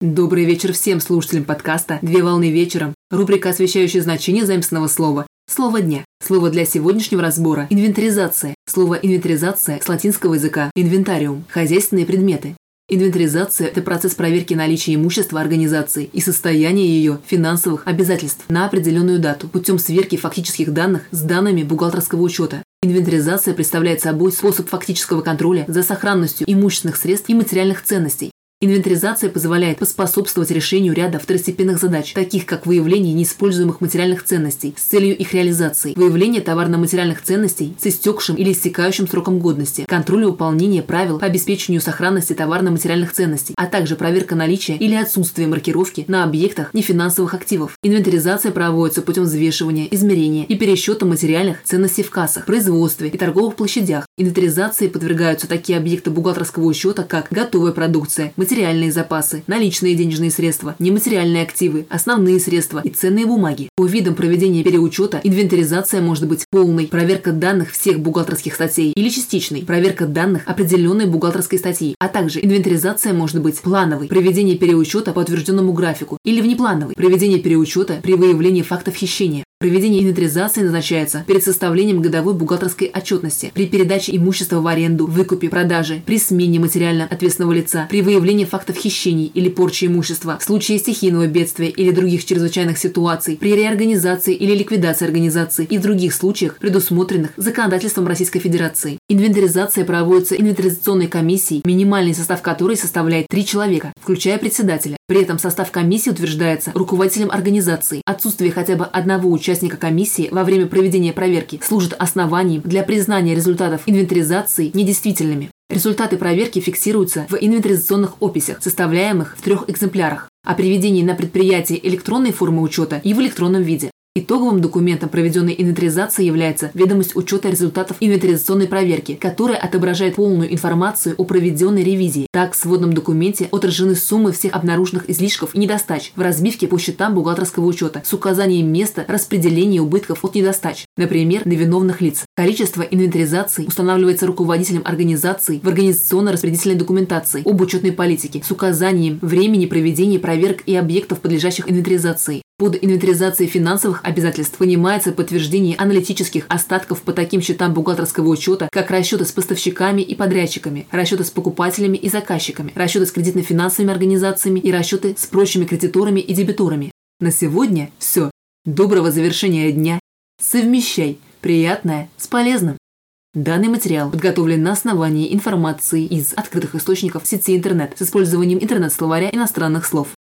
Добрый вечер всем слушателям подкаста «Две волны вечером». Рубрика, освещающая значение заимственного слова. Слово дня. Слово для сегодняшнего разбора – инвентаризация. Слово инвентаризация с латинского языка – инвентариум – хозяйственные предметы. Инвентаризация – это процесс проверки наличия имущества организации и состояния ее финансовых обязательств на определенную дату путем сверки фактических данных с данными бухгалтерского учета. Инвентаризация представляет собой способ фактического контроля за сохранностью имущественных средств и материальных ценностей, Инвентаризация позволяет поспособствовать решению ряда второстепенных задач, таких как выявление неиспользуемых материальных ценностей с целью их реализации, выявление товарно-материальных ценностей с истекшим или истекающим сроком годности, контроль выполнения правил по обеспечению сохранности товарно-материальных ценностей, а также проверка наличия или отсутствия маркировки на объектах нефинансовых активов. Инвентаризация проводится путем взвешивания, измерения и пересчета материальных ценностей в кассах, производстве и торговых площадях. Инвентаризации подвергаются такие объекты бухгалтерского учета, как готовая продукция, материальные запасы, наличные денежные средства, нематериальные активы, основные средства и ценные бумаги. По видам проведения переучета инвентаризация может быть полной, проверка данных всех бухгалтерских статей или частичной, проверка данных определенной бухгалтерской статьи, а также инвентаризация может быть плановой, проведение переучета по утвержденному графику или внеплановой, проведение переучета при выявлении фактов хищения. Проведение инвентаризации назначается перед составлением годовой бухгалтерской отчетности, при передаче имущества в аренду, выкупе, продаже, при смене материально ответственного лица, при выявлении фактов хищений или порчи имущества, в случае стихийного бедствия или других чрезвычайных ситуаций, при реорганизации или ликвидации организации и в других случаях, предусмотренных законодательством Российской Федерации. Инвентаризация проводится инвентаризационной комиссией, минимальный состав которой составляет три человека, включая председателя. При этом состав комиссии утверждается руководителем организации. Отсутствие хотя бы одного участника комиссии во время проведения проверки служит основанием для признания результатов инвентаризации недействительными. Результаты проверки фиксируются в инвентаризационных описях, составляемых в трех экземплярах, о приведении на предприятие электронной формы учета и в электронном виде. Итоговым документом проведенной инвентаризации является ведомость учета результатов инвентаризационной проверки, которая отображает полную информацию о проведенной ревизии. Так, в сводном документе отражены суммы всех обнаруженных излишков и недостач в разбивке по счетам бухгалтерского учета с указанием места распределения убытков от недостач, например, на виновных лиц. Количество инвентаризаций устанавливается руководителем организации в организационно-распределительной документации об учетной политике с указанием времени проведения проверок и объектов, подлежащих инвентаризации. Под инвентаризацией финансовых обязательств понимается подтверждение аналитических остатков по таким счетам бухгалтерского учета, как расчеты с поставщиками и подрядчиками, расчеты с покупателями и заказчиками, расчеты с кредитно-финансовыми организациями и расчеты с прочими кредиторами и дебиторами. На сегодня все. Доброго завершения дня. Совмещай приятное с полезным. Данный материал подготовлен на основании информации из открытых источников сети интернет с использованием интернет-словаря иностранных слов.